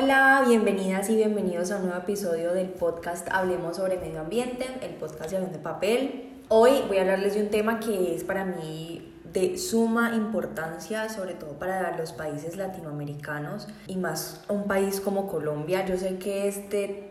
Hola, bienvenidas y bienvenidos a un nuevo episodio del podcast Hablemos sobre Medio Ambiente, el podcast de Avión de Papel. Hoy voy a hablarles de un tema que es para mí de suma importancia, sobre todo para los países latinoamericanos y más un país como Colombia. Yo sé que este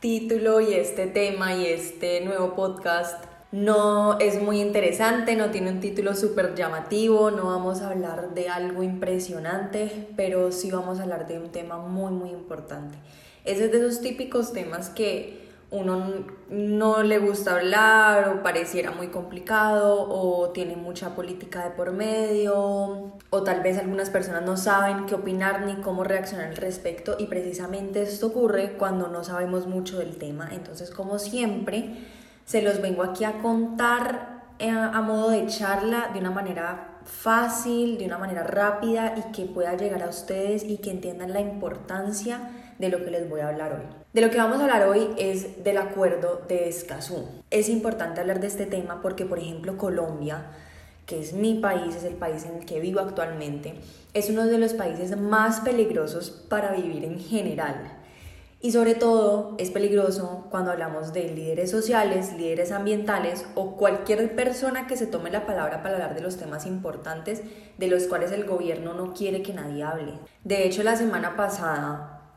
título y este tema y este nuevo podcast no es muy interesante, no tiene un título súper llamativo, no vamos a hablar de algo impresionante, pero sí vamos a hablar de un tema muy, muy importante. Ese es de esos típicos temas que uno no le gusta hablar o pareciera muy complicado o tiene mucha política de por medio o tal vez algunas personas no saben qué opinar ni cómo reaccionar al respecto y precisamente esto ocurre cuando no sabemos mucho del tema. Entonces, como siempre, se los vengo aquí a contar eh, a modo de charla de una manera fácil, de una manera rápida y que pueda llegar a ustedes y que entiendan la importancia de lo que les voy a hablar hoy. De lo que vamos a hablar hoy es del acuerdo de Escazú. Es importante hablar de este tema porque, por ejemplo, Colombia, que es mi país, es el país en el que vivo actualmente, es uno de los países más peligrosos para vivir en general. Y sobre todo es peligroso cuando hablamos de líderes sociales, líderes ambientales o cualquier persona que se tome la palabra para hablar de los temas importantes de los cuales el gobierno no quiere que nadie hable. De hecho, la semana pasada,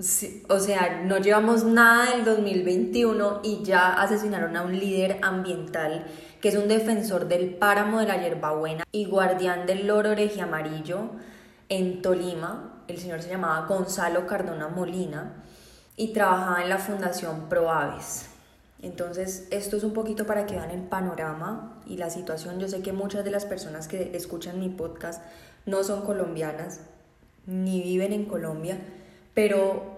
o sea, no llevamos nada del 2021 y ya asesinaron a un líder ambiental que es un defensor del páramo de la hierbabuena y guardián del loro amarillo en Tolima. El señor se llamaba Gonzalo Cardona Molina y trabajaba en la Fundación ProAves. Entonces, esto es un poquito para que vean el panorama y la situación. Yo sé que muchas de las personas que escuchan mi podcast no son colombianas ni viven en Colombia, pero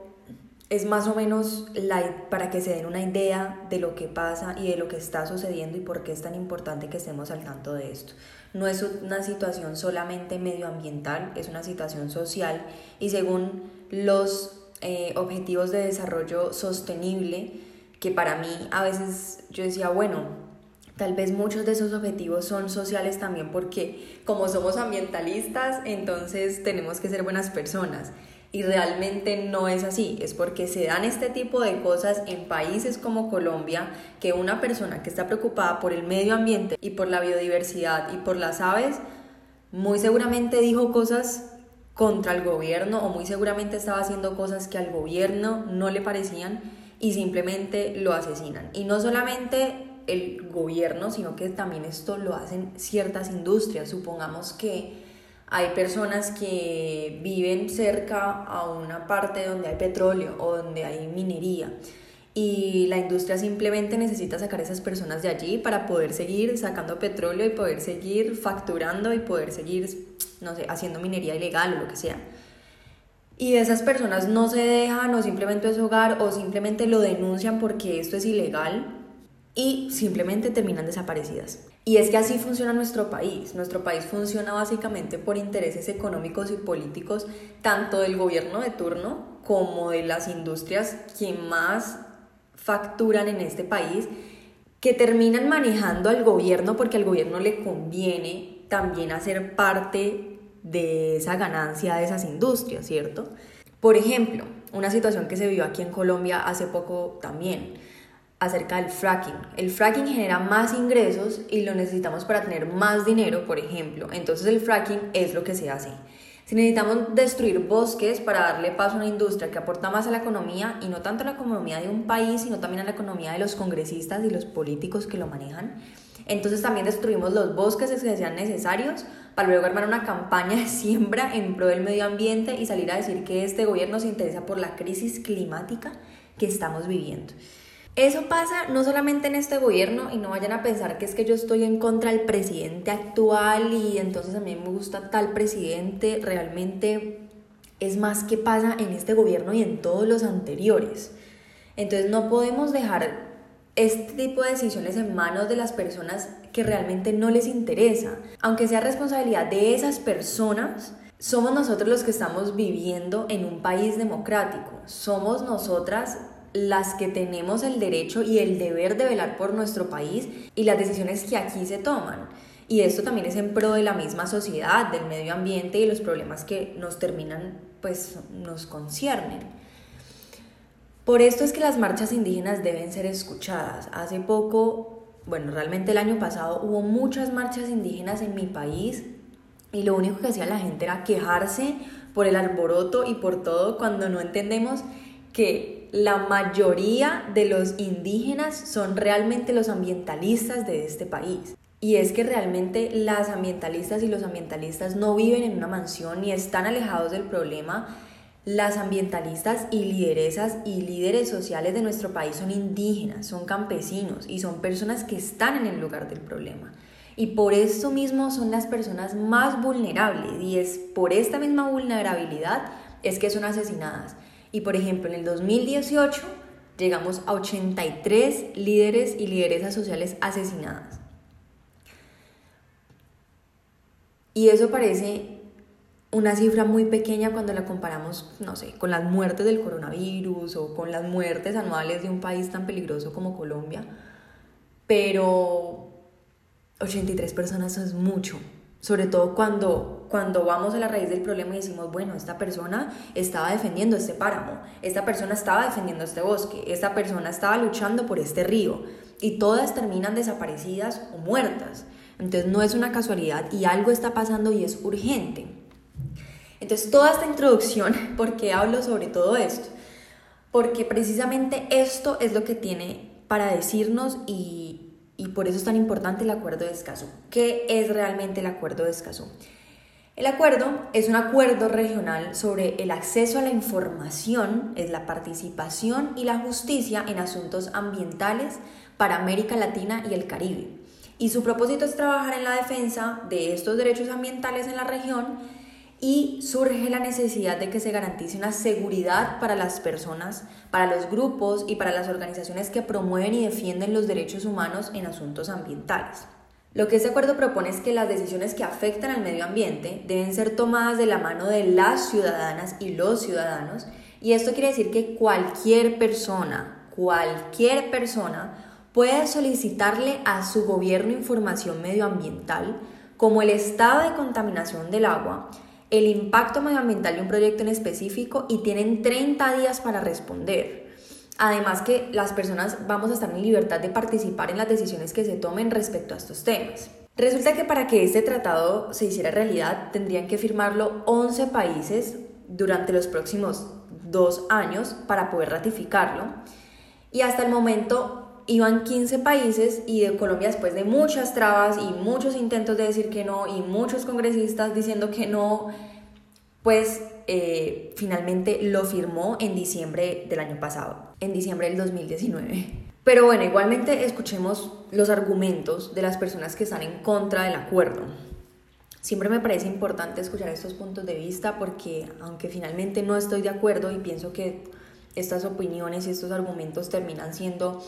es más o menos la, para que se den una idea de lo que pasa y de lo que está sucediendo y por qué es tan importante que estemos al tanto de esto. No es una situación solamente medioambiental, es una situación social y según los eh, objetivos de desarrollo sostenible, que para mí a veces yo decía, bueno, tal vez muchos de esos objetivos son sociales también porque como somos ambientalistas, entonces tenemos que ser buenas personas. Y realmente no es así, es porque se dan este tipo de cosas en países como Colombia, que una persona que está preocupada por el medio ambiente y por la biodiversidad y por las aves, muy seguramente dijo cosas contra el gobierno o muy seguramente estaba haciendo cosas que al gobierno no le parecían y simplemente lo asesinan. Y no solamente el gobierno, sino que también esto lo hacen ciertas industrias. Supongamos que hay personas que viven cerca a una parte donde hay petróleo o donde hay minería y la industria simplemente necesita sacar a esas personas de allí para poder seguir sacando petróleo y poder seguir facturando y poder seguir no sé, haciendo minería ilegal o lo que sea. Y esas personas no se dejan o simplemente es hogar o simplemente lo denuncian porque esto es ilegal y simplemente terminan desaparecidas. Y es que así funciona nuestro país. Nuestro país funciona básicamente por intereses económicos y políticos, tanto del gobierno de turno como de las industrias que más facturan en este país, que terminan manejando al gobierno porque al gobierno le conviene también hacer parte de esa ganancia de esas industrias, ¿cierto? Por ejemplo, una situación que se vio aquí en Colombia hace poco también, acerca del fracking. El fracking genera más ingresos y lo necesitamos para tener más dinero, por ejemplo. Entonces el fracking es lo que se hace. Si necesitamos destruir bosques para darle paso a una industria que aporta más a la economía y no tanto a la economía de un país, sino también a la economía de los congresistas y los políticos que lo manejan, entonces también destruimos los bosques que sean necesarios para luego armar una campaña de siembra en pro del medio ambiente y salir a decir que este gobierno se interesa por la crisis climática que estamos viviendo. Eso pasa no solamente en este gobierno y no vayan a pensar que es que yo estoy en contra del presidente actual y entonces a mí me gusta tal presidente, realmente es más que pasa en este gobierno y en todos los anteriores. Entonces no podemos dejar este tipo de decisiones en manos de las personas que realmente no les interesa. Aunque sea responsabilidad de esas personas, somos nosotros los que estamos viviendo en un país democrático. Somos nosotras las que tenemos el derecho y el deber de velar por nuestro país y las decisiones que aquí se toman. Y esto también es en pro de la misma sociedad, del medio ambiente y los problemas que nos terminan, pues nos conciernen. Por esto es que las marchas indígenas deben ser escuchadas. Hace poco, bueno, realmente el año pasado hubo muchas marchas indígenas en mi país y lo único que hacía la gente era quejarse por el alboroto y por todo cuando no entendemos que la mayoría de los indígenas son realmente los ambientalistas de este país. Y es que realmente las ambientalistas y los ambientalistas no viven en una mansión ni están alejados del problema, las ambientalistas y lideresas y líderes sociales de nuestro país son indígenas, son campesinos y son personas que están en el lugar del problema. Y por eso mismo son las personas más vulnerables y es por esta misma vulnerabilidad es que son asesinadas. Y por ejemplo, en el 2018 llegamos a 83 líderes y lideresas sociales asesinadas. Y eso parece una cifra muy pequeña cuando la comparamos, no sé, con las muertes del coronavirus o con las muertes anuales de un país tan peligroso como Colombia, pero 83 personas es mucho, sobre todo cuando, cuando vamos a la raíz del problema y decimos, bueno, esta persona estaba defendiendo este páramo, esta persona estaba defendiendo este bosque, esta persona estaba luchando por este río, y todas terminan desaparecidas o muertas. Entonces no es una casualidad y algo está pasando y es urgente. Entonces, toda esta introducción, ¿por qué hablo sobre todo esto? Porque precisamente esto es lo que tiene para decirnos y, y por eso es tan importante el acuerdo de Escazú. ¿Qué es realmente el acuerdo de Escazú? El acuerdo es un acuerdo regional sobre el acceso a la información, es la participación y la justicia en asuntos ambientales para América Latina y el Caribe. Y su propósito es trabajar en la defensa de estos derechos ambientales en la región y surge la necesidad de que se garantice una seguridad para las personas, para los grupos y para las organizaciones que promueven y defienden los derechos humanos en asuntos ambientales. Lo que este acuerdo propone es que las decisiones que afectan al medio ambiente deben ser tomadas de la mano de las ciudadanas y los ciudadanos, y esto quiere decir que cualquier persona, cualquier persona puede solicitarle a su gobierno información medioambiental, como el estado de contaminación del agua, el impacto medioambiental de un proyecto en específico y tienen 30 días para responder. Además que las personas vamos a estar en libertad de participar en las decisiones que se tomen respecto a estos temas. Resulta que para que este tratado se hiciera realidad tendrían que firmarlo 11 países durante los próximos dos años para poder ratificarlo. Y hasta el momento iban 15 países y de Colombia después de muchas trabas y muchos intentos de decir que no y muchos congresistas diciendo que no, pues eh, finalmente lo firmó en diciembre del año pasado, en diciembre del 2019. Pero bueno, igualmente escuchemos los argumentos de las personas que están en contra del acuerdo. Siempre me parece importante escuchar estos puntos de vista porque aunque finalmente no estoy de acuerdo y pienso que estas opiniones y estos argumentos terminan siendo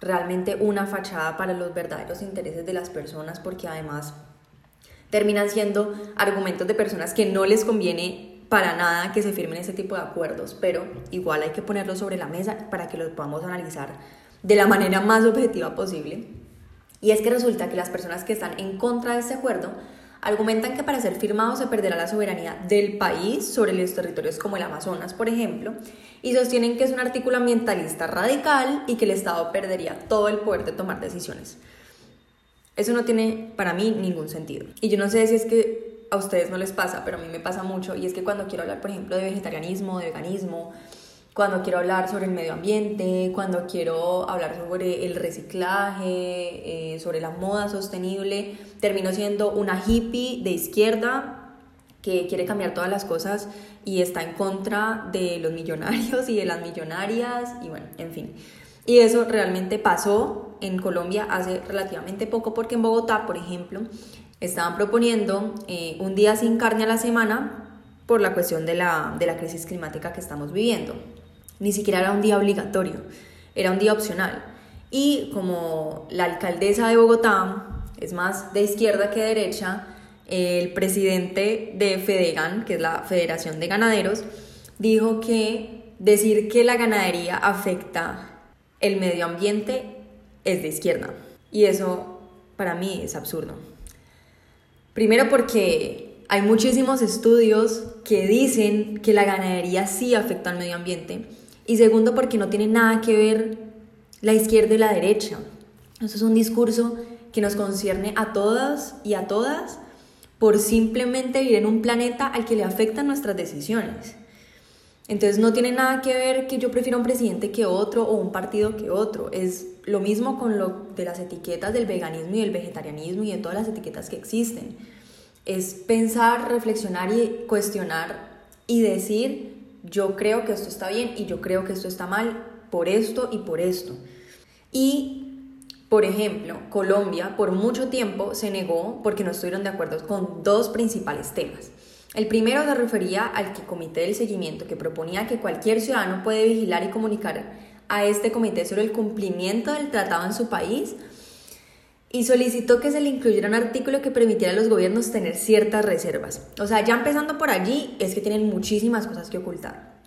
realmente una fachada para los verdaderos intereses de las personas porque además terminan siendo argumentos de personas que no les conviene para nada que se firmen ese tipo de acuerdos, pero igual hay que ponerlos sobre la mesa para que los podamos analizar de la manera más objetiva posible. Y es que resulta que las personas que están en contra de este acuerdo Argumentan que para ser firmado se perderá la soberanía del país sobre los territorios como el Amazonas, por ejemplo, y sostienen que es un artículo ambientalista radical y que el Estado perdería todo el poder de tomar decisiones. Eso no tiene para mí ningún sentido. Y yo no sé si es que a ustedes no les pasa, pero a mí me pasa mucho, y es que cuando quiero hablar, por ejemplo, de vegetarianismo, de veganismo, cuando quiero hablar sobre el medio ambiente, cuando quiero hablar sobre el reciclaje, eh, sobre la moda sostenible, termino siendo una hippie de izquierda que quiere cambiar todas las cosas y está en contra de los millonarios y de las millonarias y bueno, en fin. Y eso realmente pasó en Colombia hace relativamente poco porque en Bogotá, por ejemplo, estaban proponiendo eh, un día sin carne a la semana por la cuestión de la, de la crisis climática que estamos viviendo. Ni siquiera era un día obligatorio, era un día opcional. Y como la alcaldesa de Bogotá es más de izquierda que de derecha, el presidente de Fedegan, que es la Federación de Ganaderos, dijo que decir que la ganadería afecta el medio ambiente es de izquierda. Y eso para mí es absurdo. Primero porque hay muchísimos estudios que dicen que la ganadería sí afecta al medio ambiente. Y segundo porque no tiene nada que ver la izquierda y la derecha. Eso es un discurso que nos concierne a todas y a todas por simplemente vivir en un planeta al que le afectan nuestras decisiones. Entonces no tiene nada que ver que yo prefiera un presidente que otro o un partido que otro. Es lo mismo con lo de las etiquetas del veganismo y del vegetarianismo y de todas las etiquetas que existen. Es pensar, reflexionar y cuestionar y decir, yo creo que esto está bien y yo creo que esto está mal por esto y por esto. Y por ejemplo, Colombia por mucho tiempo se negó porque no estuvieron de acuerdo con dos principales temas. El primero se refería al que comité del seguimiento que proponía que cualquier ciudadano puede vigilar y comunicar a este comité sobre el cumplimiento del tratado en su país y solicitó que se le incluyera un artículo que permitiera a los gobiernos tener ciertas reservas. O sea, ya empezando por allí es que tienen muchísimas cosas que ocultar.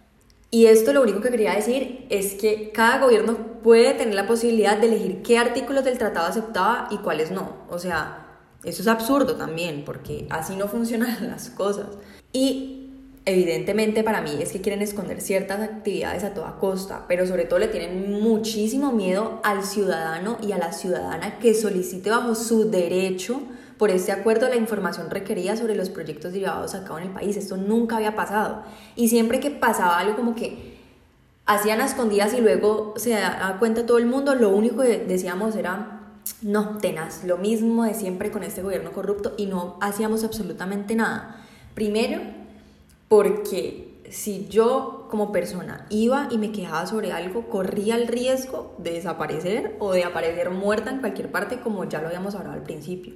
Y esto lo único que quería decir es que cada gobierno puede tener la posibilidad de elegir qué artículos del tratado aceptaba y cuáles no. O sea, eso es absurdo también, porque así no funcionan las cosas. Y evidentemente para mí es que quieren esconder ciertas actividades a toda costa, pero sobre todo le tienen muchísimo miedo al ciudadano y a la ciudadana que solicite bajo su derecho por este acuerdo la información requerida sobre los proyectos derivados acá en el país. Esto nunca había pasado. Y siempre que pasaba algo como que hacían a escondidas y luego se da cuenta todo el mundo, lo único que decíamos era, no, tenaz, lo mismo de siempre con este gobierno corrupto y no hacíamos absolutamente nada. Primero, porque si yo como persona iba y me quejaba sobre algo, corría el riesgo de desaparecer o de aparecer muerta en cualquier parte, como ya lo habíamos hablado al principio.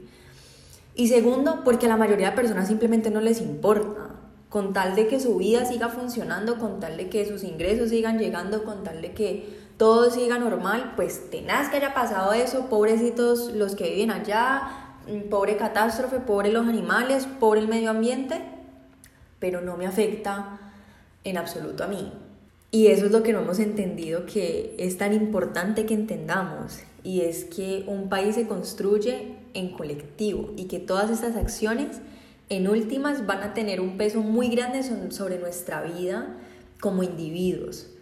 Y segundo, porque a la mayoría de personas simplemente no les importa. Con tal de que su vida siga funcionando, con tal de que sus ingresos sigan llegando, con tal de que todo siga normal, pues tenaz que haya pasado eso, pobrecitos los que viven allá, mm, pobre catástrofe, pobre los animales, pobre el medio ambiente, pero no me afecta en absoluto a mí. Y eso es lo que no hemos entendido que es tan importante que entendamos, y es que un país se construye en colectivo y que todas estas acciones en últimas van a tener un peso muy grande sobre nuestra vida como individuos.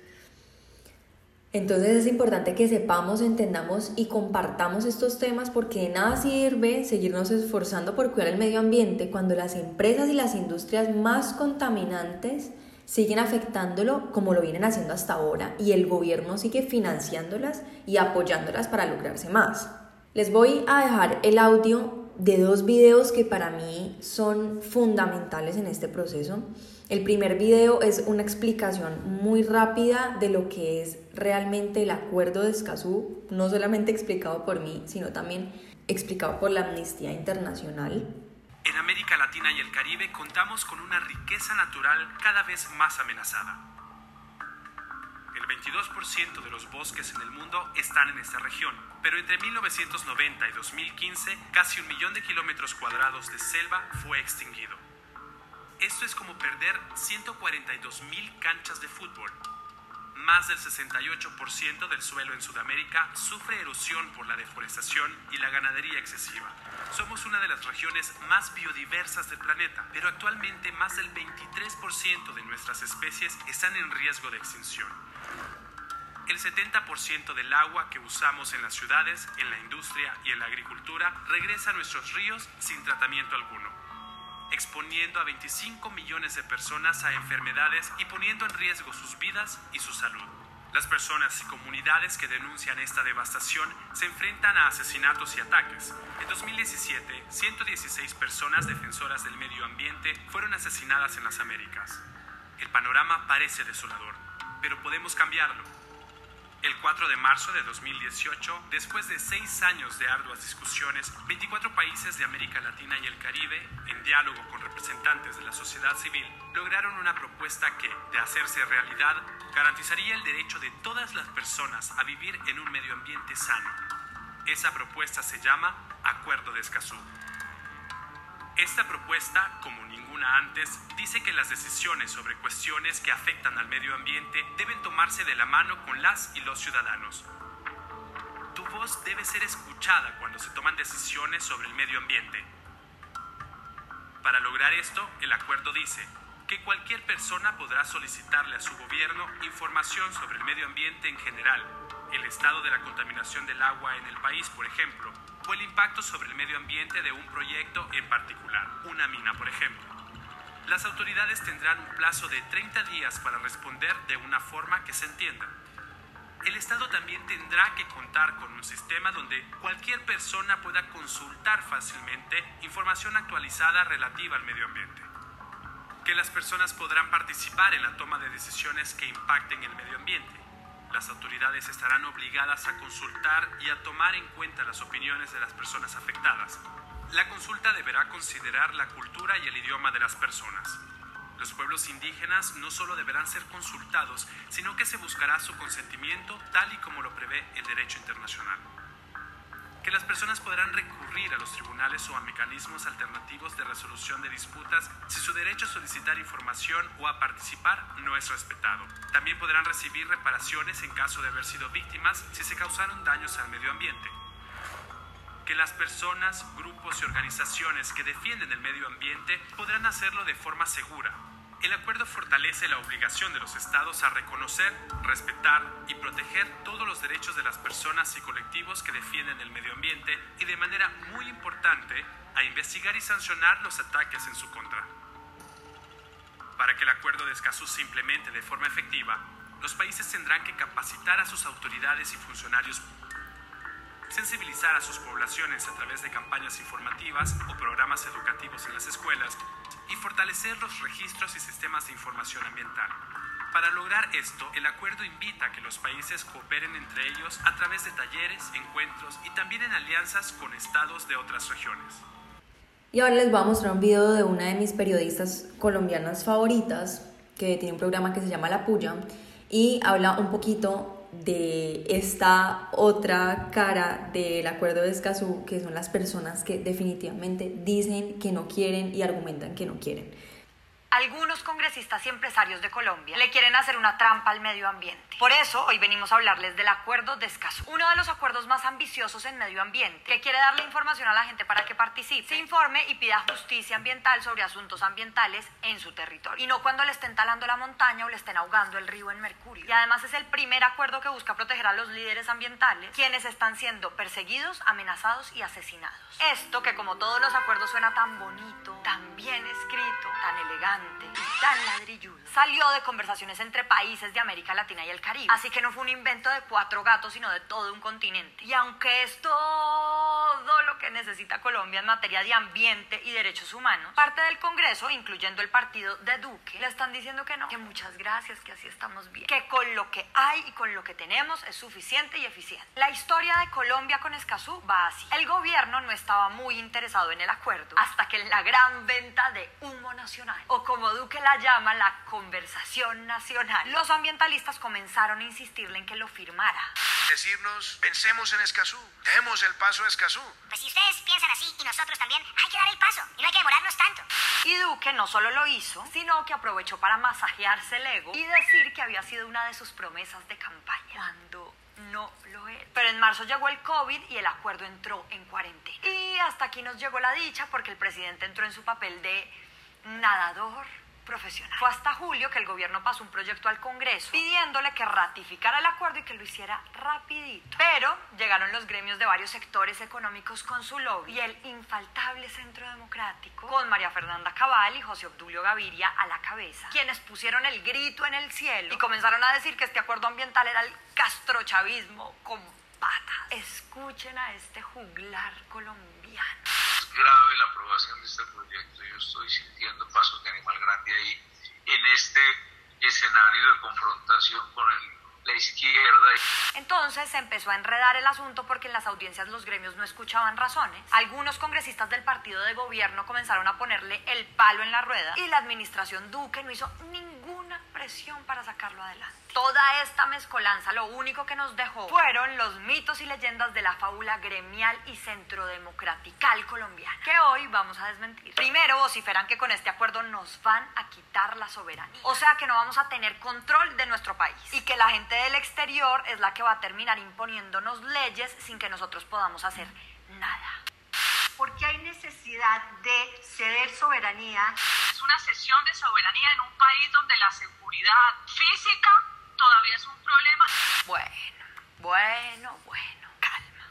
Entonces es importante que sepamos, entendamos y compartamos estos temas porque de nada sirve seguirnos esforzando por cuidar el medio ambiente cuando las empresas y las industrias más contaminantes siguen afectándolo como lo vienen haciendo hasta ahora y el gobierno sigue financiándolas y apoyándolas para lograrse más. Les voy a dejar el audio de dos videos que para mí son fundamentales en este proceso. El primer video es una explicación muy rápida de lo que es realmente el acuerdo de Escazú, no solamente explicado por mí, sino también explicado por la Amnistía Internacional. En América Latina y el Caribe contamos con una riqueza natural cada vez más amenazada. El 22% de los bosques en el mundo están en esta región, pero entre 1990 y 2015 casi un millón de kilómetros cuadrados de selva fue extinguido. Esto es como perder 142 mil canchas de fútbol. Más del 68% del suelo en Sudamérica sufre erosión por la deforestación y la ganadería excesiva. Somos una de las regiones más biodiversas del planeta, pero actualmente más del 23% de nuestras especies están en riesgo de extinción. El 70% del agua que usamos en las ciudades, en la industria y en la agricultura regresa a nuestros ríos sin tratamiento alguno, exponiendo a 25 millones de personas a enfermedades y poniendo en riesgo sus vidas y su salud. Las personas y comunidades que denuncian esta devastación se enfrentan a asesinatos y ataques. En 2017, 116 personas defensoras del medio ambiente fueron asesinadas en las Américas. El panorama parece desolador, pero podemos cambiarlo. El 4 de marzo de 2018, después de seis años de arduas discusiones, 24 países de América Latina y el Caribe, en diálogo con representantes de la sociedad civil, lograron una propuesta que, de hacerse realidad, garantizaría el derecho de todas las personas a vivir en un medio ambiente sano. Esa propuesta se llama Acuerdo de Escazú. Esta propuesta, como ninguna antes, dice que las decisiones sobre cuestiones que afectan al medio ambiente deben tomarse de la mano con las y los ciudadanos. Tu voz debe ser escuchada cuando se toman decisiones sobre el medio ambiente. Para lograr esto, el acuerdo dice que cualquier persona podrá solicitarle a su gobierno información sobre el medio ambiente en general, el estado de la contaminación del agua en el país, por ejemplo, o el impacto sobre el medio ambiente de un proyecto en particular, una mina, por ejemplo. Las autoridades tendrán un plazo de 30 días para responder de una forma que se entienda. El Estado también tendrá que contar con un sistema donde cualquier persona pueda consultar fácilmente información actualizada relativa al medio ambiente. Que las personas podrán participar en la toma de decisiones que impacten el medio ambiente las autoridades estarán obligadas a consultar y a tomar en cuenta las opiniones de las personas afectadas. La consulta deberá considerar la cultura y el idioma de las personas. Los pueblos indígenas no solo deberán ser consultados, sino que se buscará su consentimiento tal y como lo prevé el derecho internacional que las personas podrán recurrir a los tribunales o a mecanismos alternativos de resolución de disputas si su derecho a solicitar información o a participar no es respetado. También podrán recibir reparaciones en caso de haber sido víctimas si se causaron daños al medio ambiente. Que las personas, grupos y organizaciones que defienden el medio ambiente podrán hacerlo de forma segura, el acuerdo fortalece la obligación de los estados a reconocer, respetar y proteger todos los derechos de las personas y colectivos que defienden el medio ambiente y de manera muy importante a investigar y sancionar los ataques en su contra. Para que el acuerdo de Escazú se implemente de forma efectiva, los países tendrán que capacitar a sus autoridades y funcionarios sensibilizar a sus poblaciones a través de campañas informativas o programas educativos en las escuelas y fortalecer los registros y sistemas de información ambiental. Para lograr esto, el acuerdo invita a que los países cooperen entre ellos a través de talleres, encuentros y también en alianzas con estados de otras regiones. Y ahora les voy a mostrar un video de una de mis periodistas colombianas favoritas, que tiene un programa que se llama La Puya, y habla un poquito de esta otra cara del acuerdo de Escazú, que son las personas que definitivamente dicen que no quieren y argumentan que no quieren. Algunos congresistas y empresarios de Colombia le quieren hacer una trampa al medio ambiente. Por eso hoy venimos a hablarles del acuerdo de Escazú, uno de los acuerdos más ambiciosos en medio ambiente, que quiere darle información a la gente para que participe, se informe y pida justicia ambiental sobre asuntos ambientales en su territorio. Y no cuando le estén talando la montaña o le estén ahogando el río en Mercurio. Y además es el primer acuerdo que busca proteger a los líderes ambientales, quienes están siendo perseguidos, amenazados y asesinados. Esto que como todos los acuerdos suena tan bonito, tan bien escrito, tan elegante y tan ladrilludo, salió de conversaciones entre países de América Latina y el Caribe. Así que no fue un invento de cuatro gatos, sino de todo un continente. Y aunque es todo lo que necesita Colombia en materia de ambiente y derechos humanos, parte del Congreso, incluyendo el partido de Duque, le están diciendo que no, que muchas gracias, que así estamos bien, que con lo que hay y con lo que tenemos es suficiente y eficiente. La historia de Colombia con Escazú va así. El gobierno no estaba muy interesado en el acuerdo hasta que la gran venta de humo nacional, o como Duque la llama, la conversación nacional, los ambientalistas comenzaron a insistirle en que lo firmara. Decirnos, pensemos en Escazú, demos el paso a Escazú. Pues si ustedes piensan así y nosotros también, hay que dar el paso y no hay que demorarnos tanto. Y Duque no solo lo hizo, sino que aprovechó para masajearse el ego y decir que había sido una de sus promesas de campaña. Cuando no lo es. Pero en marzo llegó el COVID y el acuerdo entró en cuarentena. Y hasta aquí nos llegó la dicha porque el presidente entró en su papel de nadador profesional. Fue hasta julio que el gobierno pasó un proyecto al Congreso pidiéndole que ratificara el acuerdo y que lo hiciera rapidito. Pero llegaron los gremios de varios sectores económicos con su lobby y el infaltable Centro Democrático con María Fernanda Cabal y José Obdulio Gaviria a la cabeza, quienes pusieron el grito en el cielo y comenzaron a decir que este acuerdo ambiental era el castrochavismo con patas. Escuchen a este juglar colombiano. Es grave la aprobación de este proyecto. Yo estoy sintiendo pasos de animal grande ahí en este escenario de confrontación con el- la izquierda. Entonces se empezó a enredar el asunto porque en las audiencias los gremios no escuchaban razones. Algunos congresistas del partido de gobierno comenzaron a ponerle el palo en la rueda y la administración Duque no hizo ninguna para sacarlo adelante. Toda esta mezcolanza lo único que nos dejó fueron los mitos y leyendas de la fábula gremial y centrodemocratical colombiana, que hoy vamos a desmentir. Primero vociferan que con este acuerdo nos van a quitar la soberanía, o sea que no vamos a tener control de nuestro país y que la gente del exterior es la que va a terminar imponiéndonos leyes sin que nosotros podamos hacer nada. Porque hay necesidad de ceder soberanía. Una cesión de soberanía en un país donde la seguridad física todavía es un problema. Bueno, bueno, bueno, calma,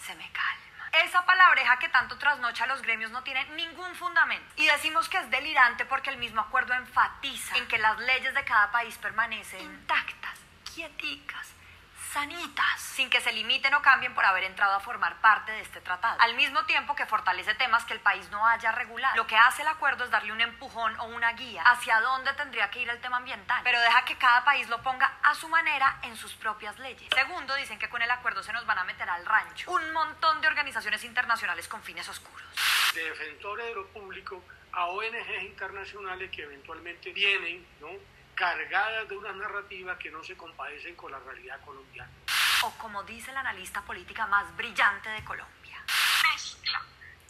se me calma. Esa palabreja que tanto trasnocha a los gremios no tiene ningún fundamento. Y decimos que es delirante porque el mismo acuerdo enfatiza en que las leyes de cada país permanecen intactas, quieticas, sanitas, sin que se limiten o cambien por haber entrado a formar parte de este tratado. Al mismo tiempo que fortalece temas que el país no haya regulado. Lo que hace el acuerdo es darle un empujón o una guía hacia dónde tendría que ir el tema ambiental, pero deja que cada país lo ponga a su manera en sus propias leyes. Segundo, dicen que con el acuerdo se nos van a meter al rancho un montón de organizaciones internacionales con fines oscuros. De defensores de lo público a ONGs internacionales que eventualmente vienen, ¿no? Cargadas de una narrativa que no se compadecen con la realidad colombiana. O como dice la analista política más brillante de Colombia. Mezcla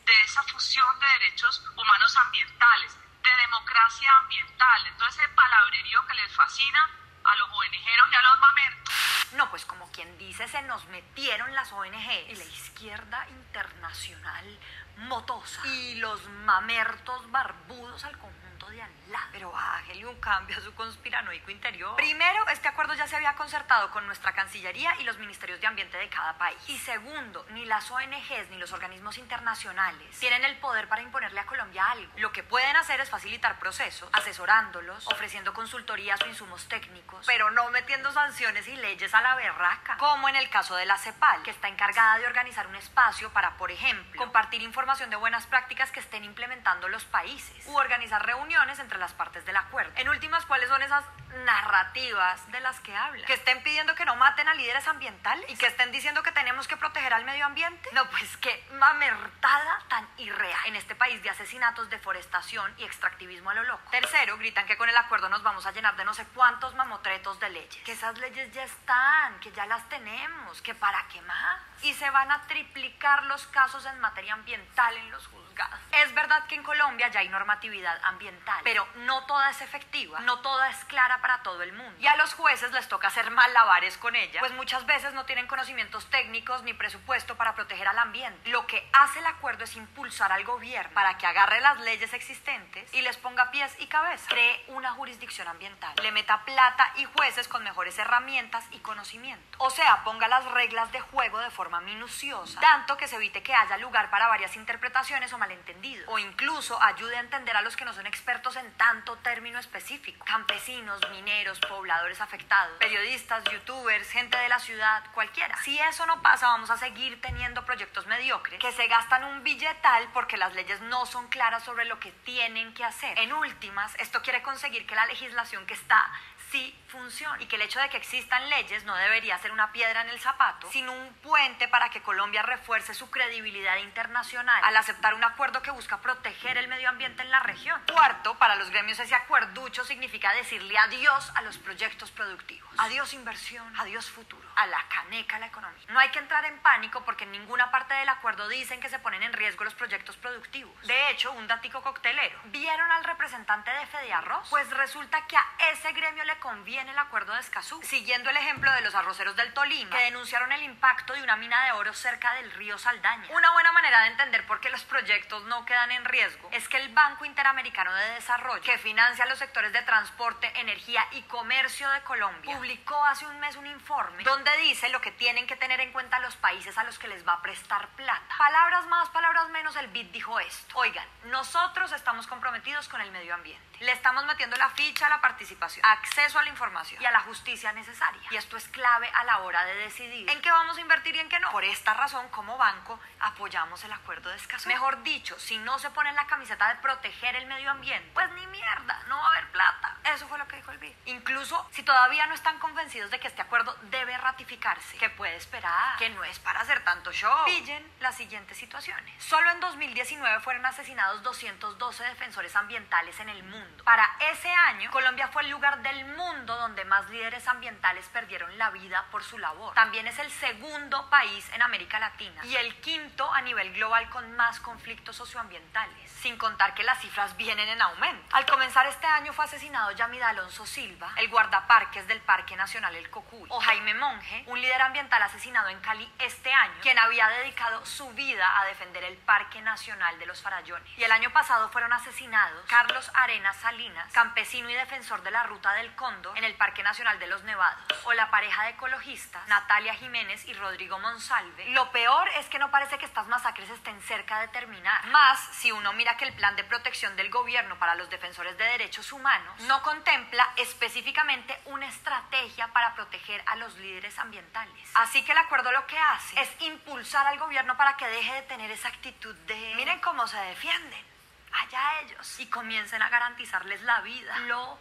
de esa fusión de derechos humanos ambientales, de democracia ambiental, entonces ese palabrerío que les fascina a los ONGeros y a los mamertos. No, pues como quien dice, se nos metieron las ONG y la izquierda internacional motosa y los mamertos barbudos al conjunto Pero bájele un cambio a su conspiranoico interior. Primero, este acuerdo ya se había concertado con nuestra Cancillería y los ministerios de Ambiente de cada país. Y segundo, ni las ONGs ni los organismos internacionales tienen el poder para imponerle a Colombia algo. Lo que pueden hacer es facilitar procesos, asesorándolos, ofreciendo consultorías o insumos técnicos, pero no metiendo sanciones y leyes a la berraca. Como en el caso de la CEPAL, que está encargada de organizar un espacio para, por ejemplo, compartir información de buenas prácticas que estén implementando los países, u organizar reuniones entre las partes del acuerdo. En últimas, ¿cuáles son esas narrativas de las que hablan? Que estén pidiendo que no maten a líderes ambientales y que estén diciendo que tenemos que proteger al medio ambiente. No, pues qué mamertada tan irreal en este país de asesinatos, deforestación y extractivismo a lo loco. Tercero, gritan que con el acuerdo nos vamos a llenar de no sé cuántos mamotretos de leyes. Que esas leyes ya están, que ya las tenemos, que para qué más. Y se van a triplicar los casos en materia ambiental en los juzgados. Es verdad que en Colombia ya hay normatividad ambiental, pero no toda es efectiva, no toda es clara para todo el mundo. Y a los jueces les toca hacer malabares con ella, pues muchas veces no tienen conocimientos técnicos ni presupuesto para proteger al ambiente. Lo que hace el acuerdo es impulsar al gobierno para que agarre las leyes existentes y les ponga pies y cabeza. Cree una jurisdicción ambiental, le meta plata y jueces con mejores herramientas y conocimiento. O sea, ponga las reglas de juego de forma minuciosa, tanto que se evite que haya lugar para varias interpretaciones o malentendidos, o incluso ayude a entender a los que no son expertos en tanto término específico. Campesinos, mineros, pobladores afectados, periodistas, youtubers, gente de la ciudad, cualquiera. Si eso no pasa, vamos a seguir teniendo proyectos mediocres que se gastan un billetal porque las leyes no son claras sobre lo que tienen que hacer. En últimas, esto quiere conseguir que la legislación que está sí funcione y que el hecho de que existan leyes no debería ser una piedra en el zapato, sino un puente para que Colombia refuerce su credibilidad internacional al aceptar un acuerdo que busca proteger el medio ambiente en la región. Cuarto, para los gremios ese acuerducho significa decirle adiós a los proyectos productivos. Adiós inversión, adiós futuro, a la caneca la economía. No hay que entrar en pánico porque en ninguna parte del acuerdo dicen que se ponen en riesgo los proyectos productivos. De hecho, un datico coctelero. ¿Vieron al representante de Fede Arroz? Pues resulta que a ese gremio le conviene el acuerdo de Escazú, siguiendo el ejemplo de los arroceros del Tolima, que denunciaron el impacto de una mina de oro cerca del río Saldaña. Una buena manera de entender por qué los proyectos no quedan en riesgo es que el Banco Interamericano de Desarrollo, que financia los sectores de transporte, energía y comercio de Colombia, publicó hace un mes un informe donde dice lo que tienen que tener en cuenta los países a los que les va a prestar plata. Palabras más, palabras menos, el BID dijo esto. Oigan, nosotros estamos comprometidos con el medio ambiente. Le estamos metiendo la ficha a la participación, acceso a la información y a la justicia necesaria. Y esto es clave a la hora de decidir en qué vamos a invertir y en qué no. Por esta razón, como banco, apoyamos el acuerdo de Escazú. Mejor dicho, si no se pone en la camiseta de proteger el medio ambiente, pues ni mierda, no va a haber plata. Eso fue lo que dijo el BID. Incluso si todavía no están convencidos de que este acuerdo debe ratificarse, que puede esperar, que no es para hacer tanto show, pillen las siguientes situaciones. Solo en 2019 fueron asesinados 212 defensores ambientales en el mundo. Para ese año, Colombia fue el lugar del mundo donde más líderes ambientales perdieron la vida por su labor. También es el segundo país en América Latina y el quinto a nivel global con más conflictos socioambientales, sin contar que las cifras vienen en aumento. Al comenzar este año fue asesinado Yamida Alonso Silva, el guardaparques del Parque Nacional El Cocuy, o Jaime Monge, un líder ambiental asesinado en Cali este año, quien había dedicado su vida a defender el Parque Nacional de los Farallones. Y el año pasado fueron asesinados Carlos Arenas Salinas, campesino y defensor de la Ruta del Condo en el Parque Nacional de los Nevados, o la pareja de ecologistas Natalia Jiménez y Rodrigo Monsalve. Lo peor es que no parece que estas masacres estén cerca de terminar. Más si uno mira que el plan de protección del gobierno para los defensores de derechos humanos no contempla específicamente una estrategia para proteger a los líderes ambientales. Así que el acuerdo lo que hace es impulsar al gobierno para que deje de tener esa actitud de miren cómo se defienden allá ellos y comiencen a garantizarles la vida. Lo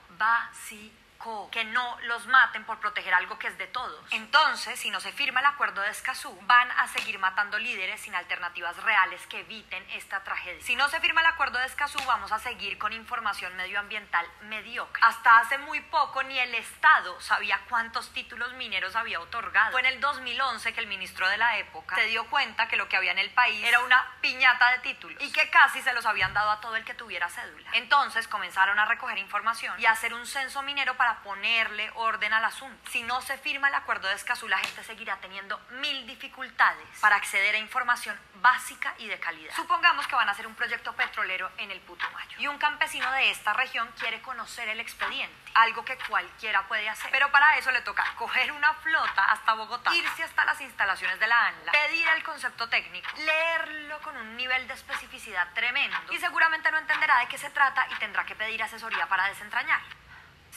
que no los maten por proteger algo que es de todos. Entonces, si no se firma el acuerdo de Escazú, van a seguir matando líderes sin alternativas reales que eviten esta tragedia. Si no se firma el acuerdo de Escazú, vamos a seguir con información medioambiental mediocre. Hasta hace muy poco ni el Estado sabía cuántos títulos mineros había otorgado. Fue en el 2011 que el ministro de la época se dio cuenta que lo que había en el país era una piñata de títulos y que casi se los habían dado a todo el que tuviera cédula. Entonces comenzaron a recoger información y a hacer un censo minero para ponerle orden al asunto. Si no se firma el acuerdo de Escazú, la gente seguirá teniendo mil dificultades para acceder a información básica y de calidad. Supongamos que van a hacer un proyecto petrolero en el Putumayo y un campesino de esta región quiere conocer el expediente, algo que cualquiera puede hacer. Pero para eso le toca coger una flota hasta Bogotá, irse hasta las instalaciones de la ANLA, pedir el concepto técnico, leerlo con un nivel de especificidad tremendo y seguramente no entenderá de qué se trata y tendrá que pedir asesoría para desentrañar.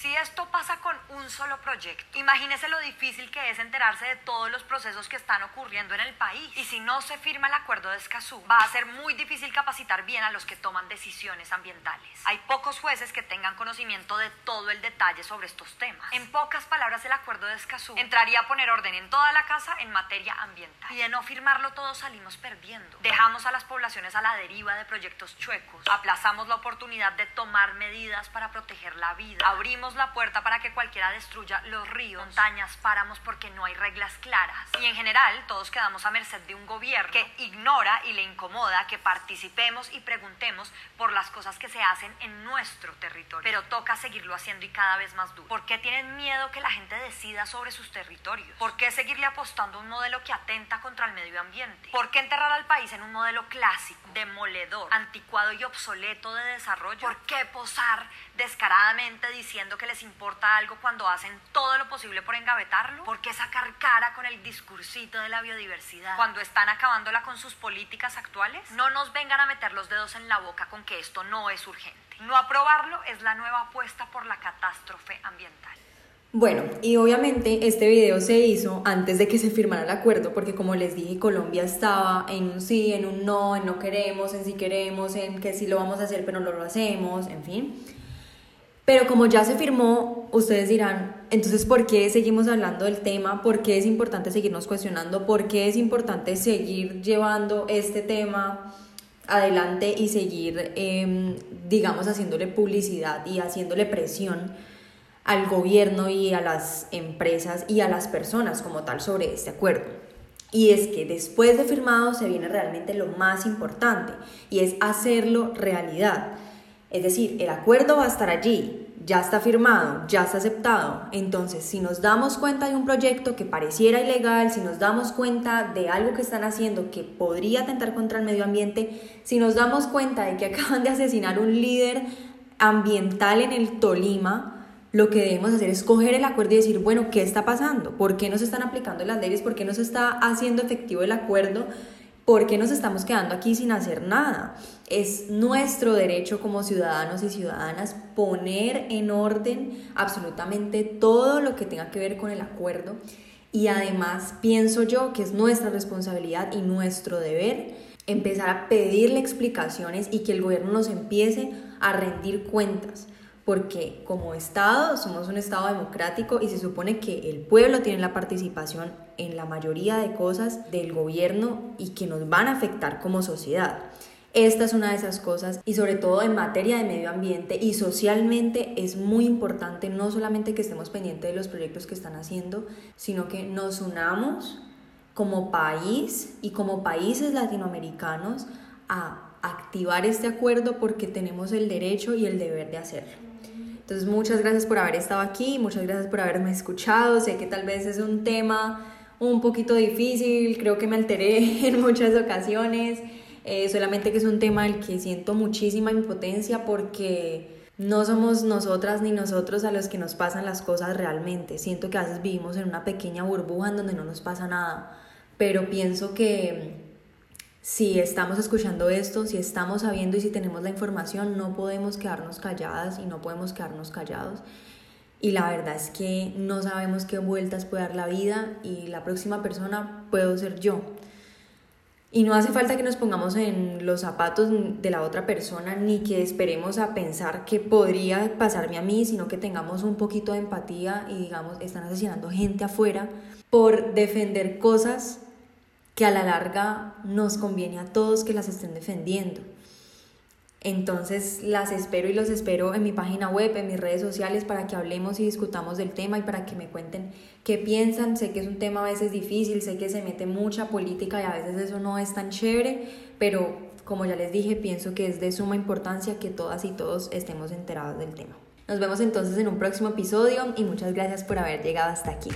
Si esto pasa con un solo proyecto, imagínese lo difícil que es enterarse de todos los procesos que están ocurriendo en el país. Y si no se firma el acuerdo de Escazú, va a ser muy difícil capacitar bien a los que toman decisiones ambientales. Hay pocos jueces que tengan conocimiento de todo el detalle sobre estos temas. En pocas palabras, el acuerdo de Escazú entraría a poner orden en toda la casa en materia ambiental. Y de no firmarlo todos salimos perdiendo. Dejamos a las poblaciones a la deriva de proyectos chuecos. Aplazamos la oportunidad de tomar medidas para proteger la vida. Abrimos la puerta para que cualquiera destruya los ríos, montañas, páramos porque no hay reglas claras. Y en general todos quedamos a merced de un gobierno que ignora y le incomoda que participemos y preguntemos por las cosas que se hacen en nuestro territorio. Pero toca seguirlo haciendo y cada vez más duro. ¿Por qué tienen miedo que la gente decida sobre sus territorios? ¿Por qué seguirle apostando a un modelo que atenta contra el medio ambiente? ¿Por qué enterrar al país en un modelo clásico, demoledor, anticuado y obsoleto de desarrollo? ¿Por qué posar descaradamente diciendo que les importa algo cuando hacen todo lo posible por engavetarlo? ¿Por qué sacar cara con el discursito de la biodiversidad cuando están acabándola con sus políticas actuales? No nos vengan a meter los dedos en la boca con que esto no es urgente. No aprobarlo es la nueva apuesta por la catástrofe ambiental. Bueno, y obviamente este video se hizo antes de que se firmara el acuerdo, porque como les dije, Colombia estaba en un sí, en un no, en no queremos, en sí queremos, en que sí lo vamos a hacer, pero no lo hacemos, en fin. Pero como ya se firmó, ustedes dirán, entonces, ¿por qué seguimos hablando del tema? ¿Por qué es importante seguirnos cuestionando? ¿Por qué es importante seguir llevando este tema adelante y seguir, eh, digamos, haciéndole publicidad y haciéndole presión al gobierno y a las empresas y a las personas como tal sobre este acuerdo? Y es que después de firmado se viene realmente lo más importante y es hacerlo realidad. Es decir, el acuerdo va a estar allí, ya está firmado, ya está aceptado. Entonces, si nos damos cuenta de un proyecto que pareciera ilegal, si nos damos cuenta de algo que están haciendo que podría atentar contra el medio ambiente, si nos damos cuenta de que acaban de asesinar un líder ambiental en el Tolima, lo que debemos hacer es coger el acuerdo y decir, bueno, ¿qué está pasando? ¿Por qué no se están aplicando las leyes? ¿Por qué no se está haciendo efectivo el acuerdo? ¿Por qué nos estamos quedando aquí sin hacer nada? Es nuestro derecho como ciudadanos y ciudadanas poner en orden absolutamente todo lo que tenga que ver con el acuerdo y además pienso yo que es nuestra responsabilidad y nuestro deber empezar a pedirle explicaciones y que el gobierno nos empiece a rendir cuentas porque como Estado somos un Estado democrático y se supone que el pueblo tiene la participación en la mayoría de cosas del gobierno y que nos van a afectar como sociedad. Esta es una de esas cosas y sobre todo en materia de medio ambiente y socialmente es muy importante no solamente que estemos pendientes de los proyectos que están haciendo, sino que nos unamos como país y como países latinoamericanos a activar este acuerdo porque tenemos el derecho y el deber de hacerlo. Entonces muchas gracias por haber estado aquí, muchas gracias por haberme escuchado, sé que tal vez es un tema un poquito difícil, creo que me alteré en muchas ocasiones, eh, solamente que es un tema al que siento muchísima impotencia porque no somos nosotras ni nosotros a los que nos pasan las cosas realmente. Siento que a veces vivimos en una pequeña burbuja en donde no nos pasa nada, pero pienso que si estamos escuchando esto, si estamos sabiendo y si tenemos la información, no podemos quedarnos calladas y no podemos quedarnos callados. Y la verdad es que no sabemos qué vueltas puede dar la vida y la próxima persona puedo ser yo. Y no hace falta que nos pongamos en los zapatos de la otra persona ni que esperemos a pensar que podría pasarme a mí, sino que tengamos un poquito de empatía y digamos, están asesinando gente afuera por defender cosas que a la larga nos conviene a todos que las estén defendiendo. Entonces las espero y los espero en mi página web, en mis redes sociales para que hablemos y discutamos del tema y para que me cuenten qué piensan. Sé que es un tema a veces difícil, sé que se mete mucha política y a veces eso no es tan chévere, pero como ya les dije, pienso que es de suma importancia que todas y todos estemos enterados del tema. Nos vemos entonces en un próximo episodio y muchas gracias por haber llegado hasta aquí.